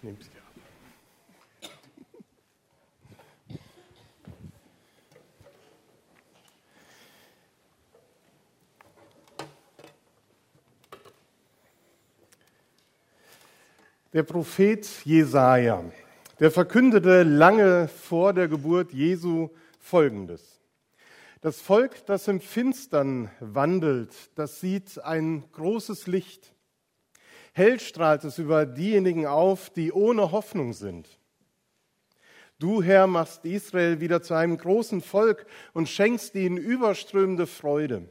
Ich nehme dir ab. Der Prophet Jesaja, der verkündete lange vor der Geburt Jesu Folgendes. Das Volk, das im Finstern wandelt, das sieht ein großes Licht. Hell strahlt es über diejenigen auf, die ohne Hoffnung sind. Du, Herr, machst Israel wieder zu einem großen Volk und schenkst ihnen überströmende Freude.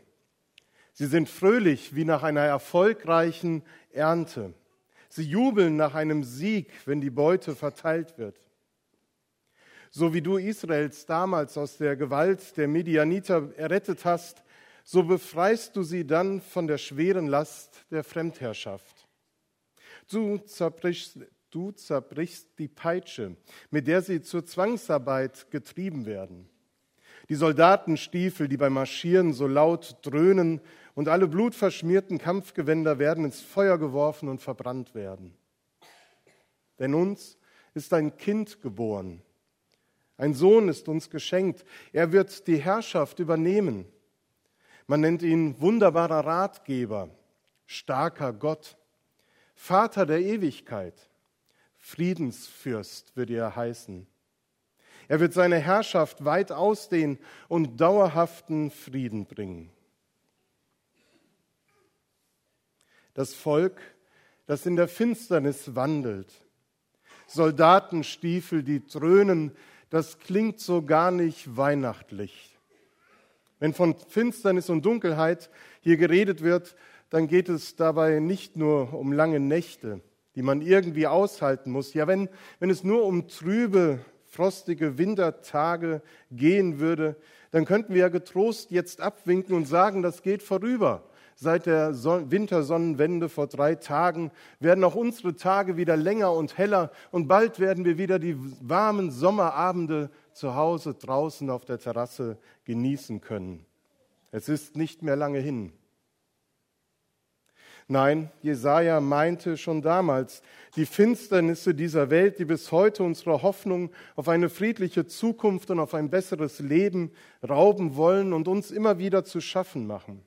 Sie sind fröhlich wie nach einer erfolgreichen Ernte. Sie jubeln nach einem Sieg, wenn die Beute verteilt wird. So wie du Israels damals aus der Gewalt der Medianiter errettet hast, so befreist du sie dann von der schweren Last der Fremdherrschaft. Du zerbrichst, du zerbrichst die Peitsche, mit der sie zur Zwangsarbeit getrieben werden. Die Soldatenstiefel, die beim Marschieren so laut dröhnen, und alle blutverschmierten Kampfgewänder werden ins Feuer geworfen und verbrannt werden. Denn uns ist ein Kind geboren, ein Sohn ist uns geschenkt, er wird die Herrschaft übernehmen. Man nennt ihn wunderbarer Ratgeber, starker Gott, Vater der Ewigkeit, Friedensfürst würde er heißen. Er wird seine Herrschaft weit ausdehnen und dauerhaften Frieden bringen. Das Volk, das in der Finsternis wandelt, Soldatenstiefel, die dröhnen, das klingt so gar nicht weihnachtlich. Wenn von Finsternis und Dunkelheit hier geredet wird, dann geht es dabei nicht nur um lange Nächte, die man irgendwie aushalten muss. Ja, wenn, wenn es nur um trübe, frostige Wintertage gehen würde, dann könnten wir ja getrost jetzt abwinken und sagen, das geht vorüber. Seit der Wintersonnenwende vor drei Tagen werden auch unsere Tage wieder länger und heller und bald werden wir wieder die warmen Sommerabende zu Hause draußen auf der Terrasse genießen können. Es ist nicht mehr lange hin. Nein, Jesaja meinte schon damals, die Finsternisse dieser Welt, die bis heute unsere Hoffnung auf eine friedliche Zukunft und auf ein besseres Leben rauben wollen und uns immer wieder zu schaffen machen.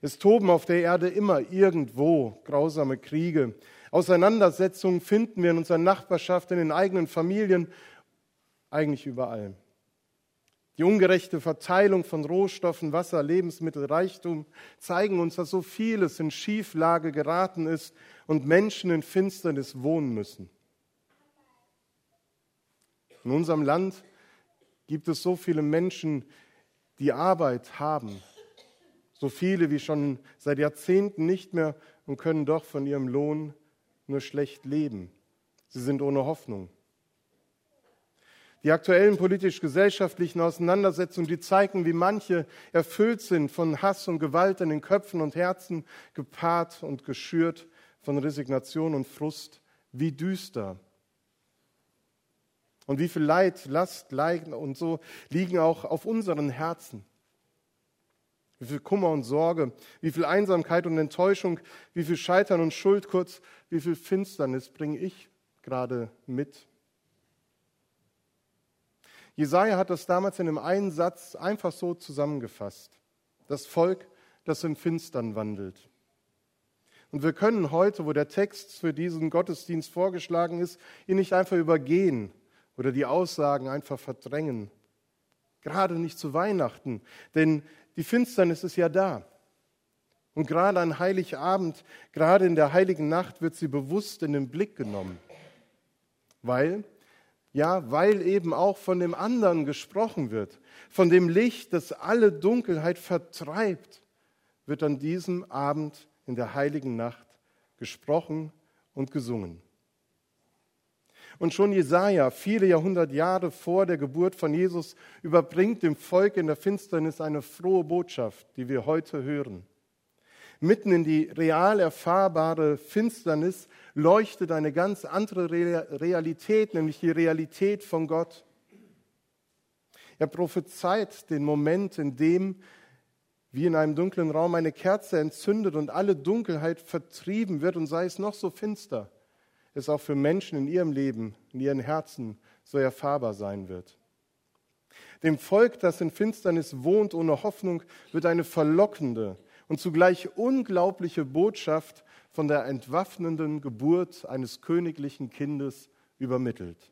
Es toben auf der Erde immer irgendwo grausame Kriege. Auseinandersetzungen finden wir in unserer Nachbarschaft, in den eigenen Familien, eigentlich überall. Die ungerechte Verteilung von Rohstoffen, Wasser, Lebensmittel, Reichtum zeigen uns, dass so vieles in Schieflage geraten ist und Menschen in Finsternis wohnen müssen. In unserem Land gibt es so viele Menschen, die Arbeit haben, so viele wie schon seit Jahrzehnten nicht mehr und können doch von ihrem Lohn nur schlecht leben. Sie sind ohne Hoffnung. Die aktuellen politisch-gesellschaftlichen Auseinandersetzungen, die zeigen, wie manche erfüllt sind von Hass und Gewalt in den Köpfen und Herzen, gepaart und geschürt von Resignation und Frust, wie düster. Und wie viel Leid, Last, Leiden und so liegen auch auf unseren Herzen wie viel Kummer und Sorge, wie viel Einsamkeit und Enttäuschung, wie viel Scheitern und Schuld, kurz, wie viel Finsternis bringe ich gerade mit. Jesaja hat das damals in einem einen Satz einfach so zusammengefasst. Das Volk, das im Finstern wandelt. Und wir können heute, wo der Text für diesen Gottesdienst vorgeschlagen ist, ihn nicht einfach übergehen oder die Aussagen einfach verdrängen. Gerade nicht zu Weihnachten, denn die Finsternis ist ja da. Und gerade an Heiligabend, gerade in der heiligen Nacht wird sie bewusst in den Blick genommen. Weil, ja, weil eben auch von dem anderen gesprochen wird. Von dem Licht, das alle Dunkelheit vertreibt, wird an diesem Abend in der heiligen Nacht gesprochen und gesungen. Und schon Jesaja, viele Jahrhundert Jahre vor der Geburt von Jesus, überbringt dem Volk in der Finsternis eine frohe Botschaft, die wir heute hören. Mitten in die real erfahrbare Finsternis leuchtet eine ganz andere Realität, nämlich die Realität von Gott. Er prophezeit den Moment, in dem wie in einem dunklen Raum eine Kerze entzündet und alle Dunkelheit vertrieben wird und sei es noch so finster. es auch für Menschen in ihrem Leben, in ihren Herzen so erfahrbar sein wird. Dem Volk, das in Finsternis wohnt ohne Hoffnung, wird eine verlockende und zugleich unglaubliche Botschaft von der entwaffnenden Geburt eines königlichen Kindes übermittelt.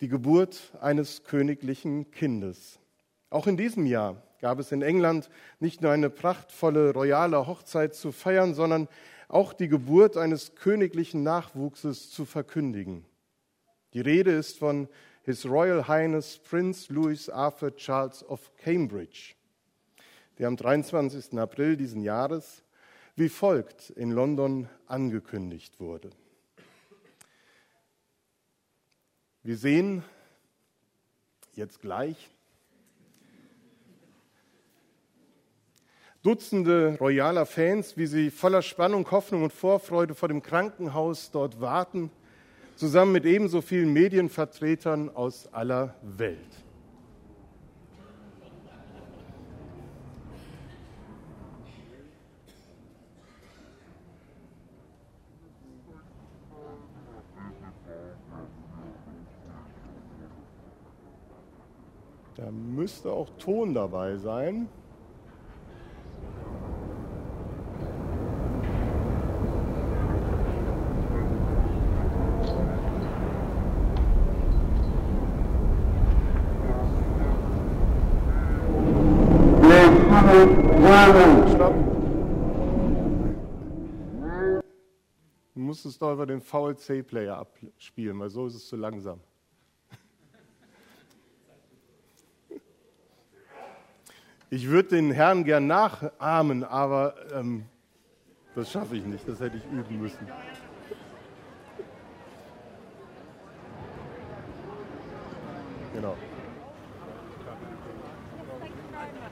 Die Geburt eines königlichen Kindes. Auch in diesem Jahr gab es in England nicht nur eine prachtvolle royale Hochzeit zu feiern, sondern auch die Geburt eines königlichen Nachwuchses zu verkündigen. Die Rede ist von His Royal Highness Prince Louis Arthur Charles of Cambridge, der am 23. April diesen Jahres wie folgt in London angekündigt wurde. Wir sehen jetzt gleich Dutzende royaler Fans, wie sie voller Spannung, Hoffnung und Vorfreude vor dem Krankenhaus dort warten, zusammen mit ebenso vielen Medienvertretern aus aller Welt. Da müsste auch Ton dabei sein. Du musst es doch über den VLC-Player abspielen, weil so ist es zu langsam. Ich würde den Herrn gern nachahmen, aber ähm, das schaffe ich nicht, das hätte ich üben müssen. Genau.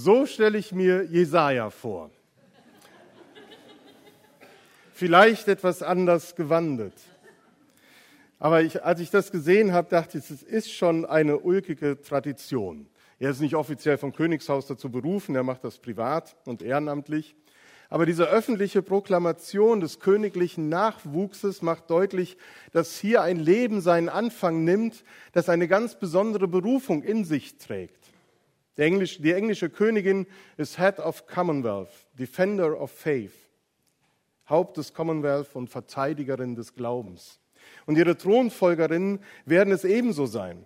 So stelle ich mir Jesaja vor. Vielleicht etwas anders gewandelt. Aber ich, als ich das gesehen habe, dachte ich, es ist schon eine ulkige Tradition. Er ist nicht offiziell vom Königshaus dazu berufen, er macht das privat und ehrenamtlich. Aber diese öffentliche Proklamation des königlichen Nachwuchses macht deutlich, dass hier ein Leben seinen Anfang nimmt, das eine ganz besondere Berufung in sich trägt. Die englische, die englische Königin ist Head of Commonwealth, Defender of Faith, Haupt des Commonwealth und Verteidigerin des Glaubens. Und ihre Thronfolgerinnen werden es ebenso sein.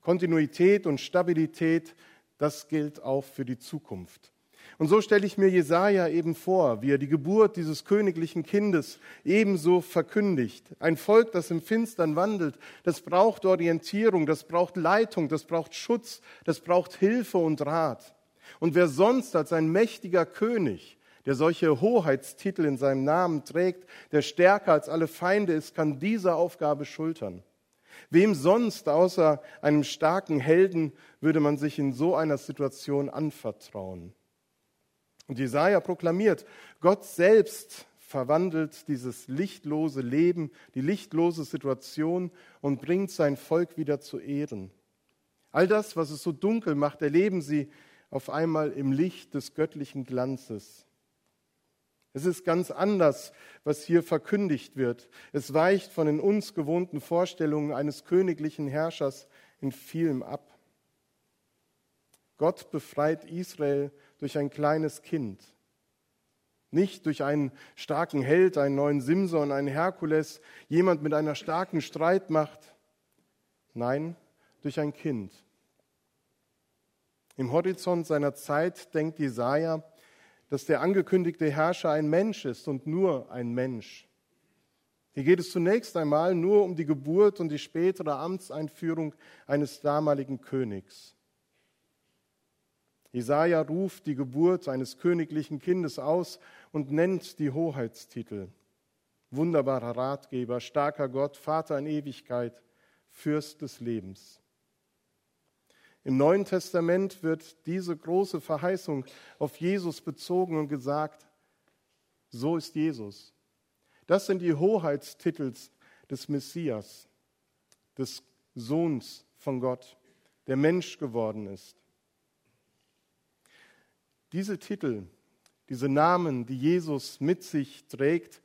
Kontinuität und Stabilität, das gilt auch für die Zukunft. Und so stelle ich mir Jesaja eben vor, wie er die Geburt dieses königlichen Kindes ebenso verkündigt. Ein Volk, das im Finstern wandelt, das braucht Orientierung, das braucht Leitung, das braucht Schutz, das braucht Hilfe und Rat. Und wer sonst als ein mächtiger König, der solche Hoheitstitel in seinem Namen trägt, der stärker als alle Feinde ist, kann diese Aufgabe schultern. Wem sonst außer einem starken Helden würde man sich in so einer Situation anvertrauen? Und Jesaja proklamiert, Gott selbst verwandelt dieses lichtlose Leben, die lichtlose Situation und bringt sein Volk wieder zu Ehren. All das, was es so dunkel macht, erleben sie auf einmal im Licht des göttlichen Glanzes. Es ist ganz anders, was hier verkündigt wird. Es weicht von den uns gewohnten Vorstellungen eines königlichen Herrschers in vielem ab. Gott befreit Israel durch ein kleines Kind. Nicht durch einen starken Held, einen neuen Simson, einen Herkules, jemand mit einer starken Streitmacht. Nein, durch ein Kind. Im Horizont seiner Zeit denkt Jesaja, dass der angekündigte Herrscher ein Mensch ist und nur ein Mensch. Hier geht es zunächst einmal nur um die Geburt und die spätere Amtseinführung eines damaligen Königs. Jesaja ruft die Geburt eines königlichen Kindes aus und nennt die Hoheitstitel. Wunderbarer Ratgeber, starker Gott, Vater in Ewigkeit, Fürst des Lebens. Im Neuen Testament wird diese große Verheißung auf Jesus bezogen und gesagt, so ist Jesus. Das sind die Hoheitstitel des Messias, des Sohns von Gott, der Mensch geworden ist. Diese Titel, diese Namen, die Jesus mit sich trägt,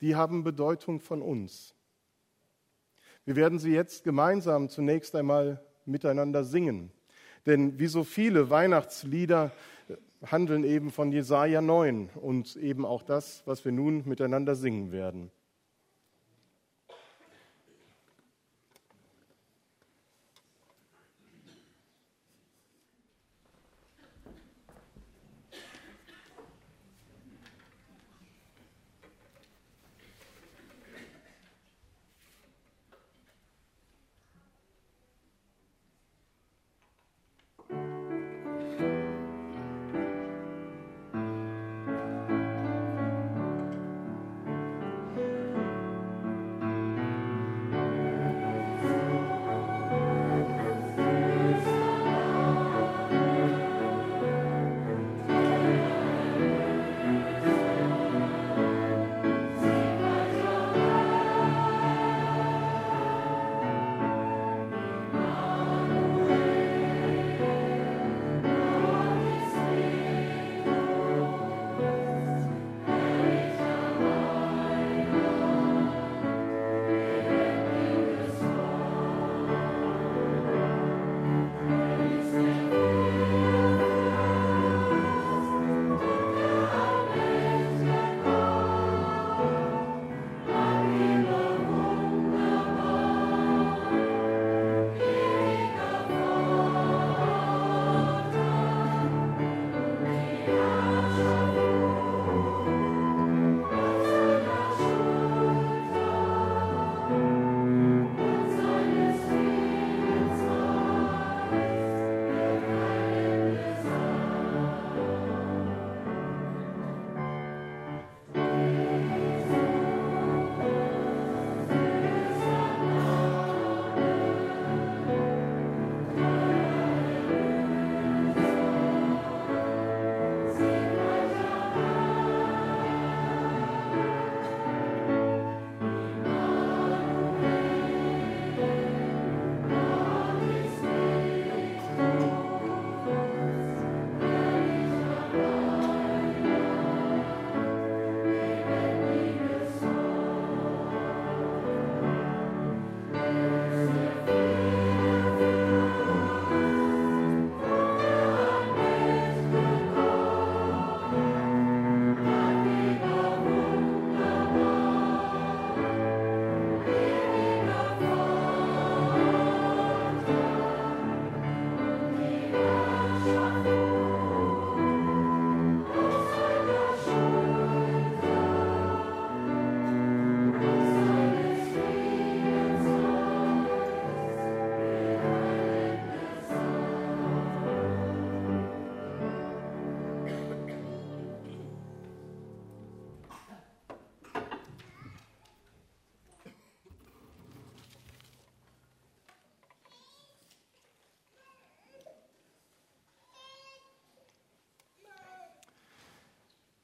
die haben Bedeutung von uns. Wir werden sie jetzt gemeinsam zunächst einmal miteinander singen. Denn wie so viele Weihnachtslieder handeln eben von Jesaja 9 und eben auch das, was wir nun miteinander singen werden.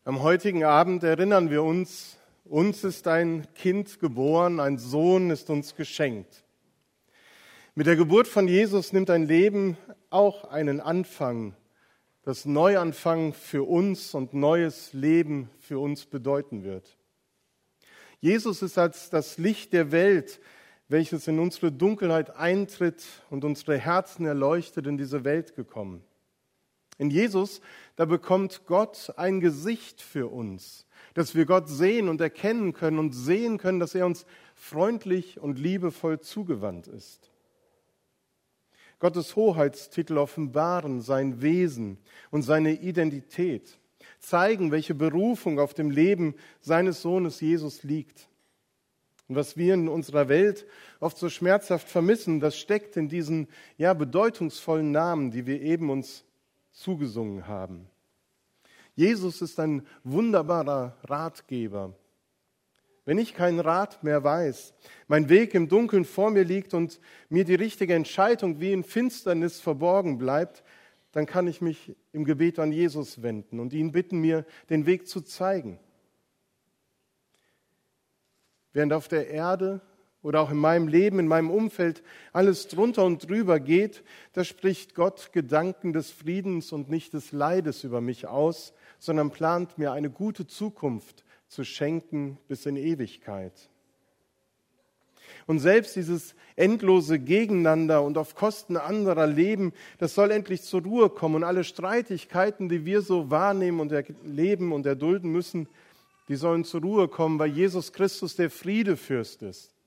Am heutigen Abend erinnern wir uns, uns ist ein Kind geboren, ein Sohn ist uns geschenkt. Mit der Geburt von Jesus nimmt ein Leben auch einen Anfang, das Neuanfang für uns und neues Leben für uns bedeuten wird. Jesus ist als das Licht der Welt, welches in unsere Dunkelheit eintritt und unsere Herzen erleuchtet, in diese Welt gekommen. In Jesus, da bekommt Gott ein Gesicht für uns, dass wir Gott sehen und erkennen können und sehen können, dass er uns freundlich und liebevoll zugewandt ist. Gottes Hoheitstitel offenbaren sein Wesen und seine Identität, zeigen, welche Berufung auf dem Leben seines Sohnes Jesus liegt. Und was wir in unserer Welt oft so schmerzhaft vermissen, das steckt in diesen ja bedeutungsvollen Namen, die wir eben uns zugesungen haben. Jesus ist ein wunderbarer Ratgeber. Wenn ich keinen Rat mehr weiß, mein Weg im Dunkeln vor mir liegt und mir die richtige Entscheidung wie in Finsternis verborgen bleibt, dann kann ich mich im Gebet an Jesus wenden und ihn bitten, mir den Weg zu zeigen. Während auf der Erde oder auch in meinem Leben, in meinem Umfeld alles drunter und drüber geht, da spricht Gott Gedanken des Friedens und nicht des Leides über mich aus, sondern plant mir eine gute Zukunft zu schenken bis in Ewigkeit. Und selbst dieses endlose Gegeneinander und auf Kosten anderer Leben, das soll endlich zur Ruhe kommen. Und alle Streitigkeiten, die wir so wahrnehmen und erleben und erdulden müssen, die sollen zur Ruhe kommen, weil Jesus Christus der Friedefürst ist.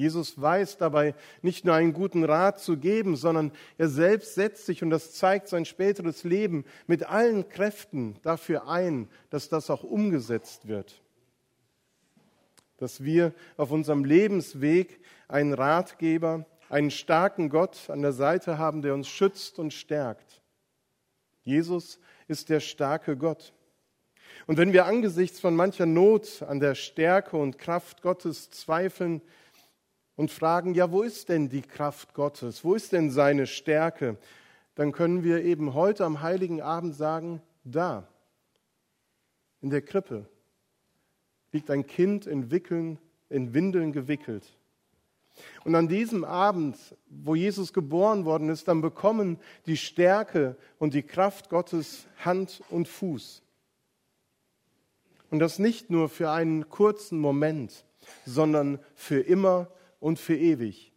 Jesus weiß dabei nicht nur einen guten Rat zu geben, sondern er selbst setzt sich, und das zeigt sein späteres Leben, mit allen Kräften dafür ein, dass das auch umgesetzt wird dass wir auf unserem Lebensweg einen Ratgeber, einen starken Gott an der Seite haben, der uns schützt und stärkt. Jesus ist der starke Gott. Und wenn wir angesichts von mancher Not an der Stärke und Kraft Gottes zweifeln und fragen, ja, wo ist denn die Kraft Gottes? Wo ist denn seine Stärke? Dann können wir eben heute am heiligen Abend sagen, da, in der Krippe, liegt ein Kind in, Wickeln, in Windeln gewickelt. Und an diesem Abend, wo Jesus geboren worden ist, dann bekommen die Stärke und die Kraft Gottes Hand und Fuß. Und das nicht nur für einen kurzen Moment, sondern für immer und für ewig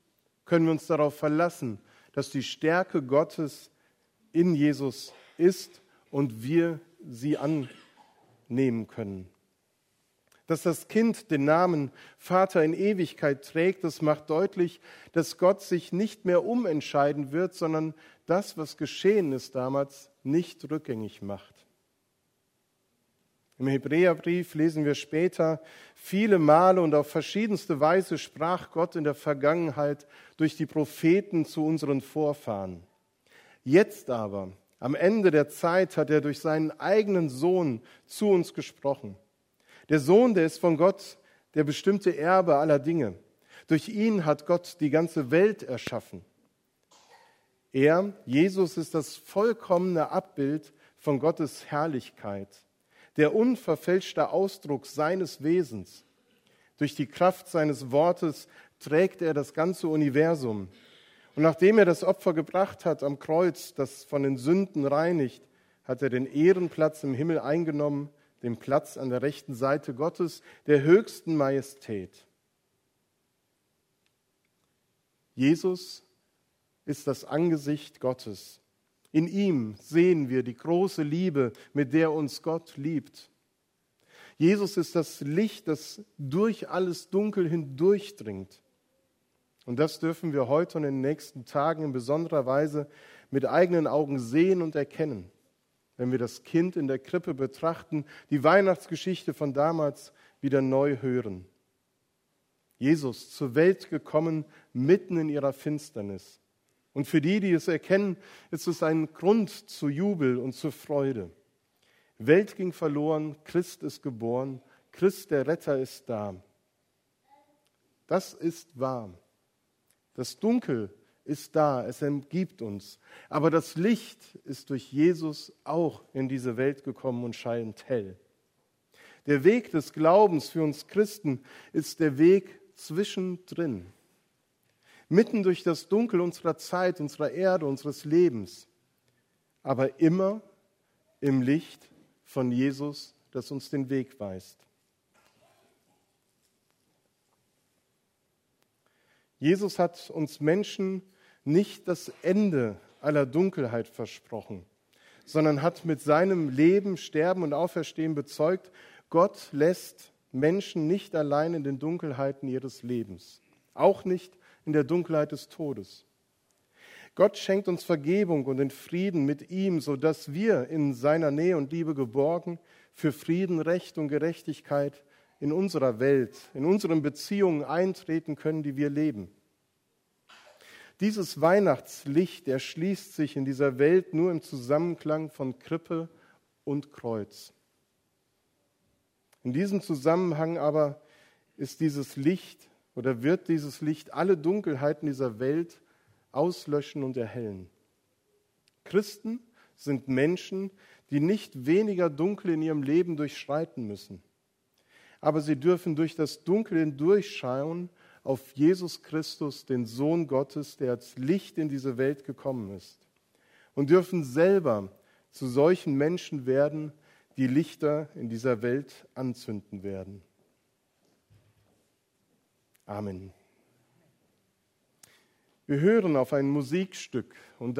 können wir uns darauf verlassen, dass die Stärke Gottes in Jesus ist und wir sie annehmen können. Dass das Kind den Namen Vater in Ewigkeit trägt, das macht deutlich, dass Gott sich nicht mehr umentscheiden wird, sondern das, was geschehen ist damals, nicht rückgängig macht. Im Hebräerbrief lesen wir später, viele Male und auf verschiedenste Weise sprach Gott in der Vergangenheit durch die Propheten zu unseren Vorfahren. Jetzt aber, am Ende der Zeit, hat er durch seinen eigenen Sohn zu uns gesprochen. Der Sohn, der ist von Gott der bestimmte Erbe aller Dinge. Durch ihn hat Gott die ganze Welt erschaffen. Er, Jesus, ist das vollkommene Abbild von Gottes Herrlichkeit, der unverfälschte Ausdruck seines Wesens. Durch die Kraft seines Wortes trägt er das ganze Universum. Und nachdem er das Opfer gebracht hat am Kreuz, das von den Sünden reinigt, hat er den Ehrenplatz im Himmel eingenommen den Platz an der rechten Seite Gottes, der höchsten Majestät. Jesus ist das Angesicht Gottes. In ihm sehen wir die große Liebe, mit der uns Gott liebt. Jesus ist das Licht, das durch alles Dunkel hindurchdringt. Und das dürfen wir heute und in den nächsten Tagen in besonderer Weise mit eigenen Augen sehen und erkennen wenn wir das Kind in der Krippe betrachten, die Weihnachtsgeschichte von damals wieder neu hören. Jesus zur Welt gekommen, mitten in ihrer Finsternis. Und für die, die es erkennen, ist es ein Grund zu Jubel und zu Freude. Welt ging verloren, Christ ist geboren, Christ der Retter ist da. Das ist wahr. Das Dunkel ist da, es umgibt uns. Aber das Licht ist durch Jesus auch in diese Welt gekommen und scheint hell. Der Weg des Glaubens für uns Christen ist der Weg zwischendrin. Mitten durch das Dunkel unserer Zeit, unserer Erde, unseres Lebens. Aber immer im Licht von Jesus, das uns den Weg weist. Jesus hat uns Menschen nicht das Ende aller Dunkelheit versprochen, sondern hat mit seinem Leben, Sterben und Auferstehen bezeugt, Gott lässt Menschen nicht allein in den Dunkelheiten ihres Lebens, auch nicht in der Dunkelheit des Todes. Gott schenkt uns Vergebung und den Frieden mit ihm, sodass wir in seiner Nähe und Liebe geborgen für Frieden, Recht und Gerechtigkeit in unserer Welt, in unseren Beziehungen eintreten können, die wir leben. Dieses Weihnachtslicht erschließt sich in dieser Welt nur im Zusammenklang von Krippe und Kreuz. In diesem Zusammenhang aber ist dieses Licht oder wird dieses Licht alle Dunkelheiten dieser Welt auslöschen und erhellen. Christen sind Menschen, die nicht weniger Dunkel in ihrem Leben durchschreiten müssen. Aber sie dürfen durch das Dunkel hindurchschauen auf Jesus Christus, den Sohn Gottes, der als Licht in diese Welt gekommen ist. Und dürfen selber zu solchen Menschen werden, die Lichter in dieser Welt anzünden werden. Amen. Wir hören auf ein Musikstück und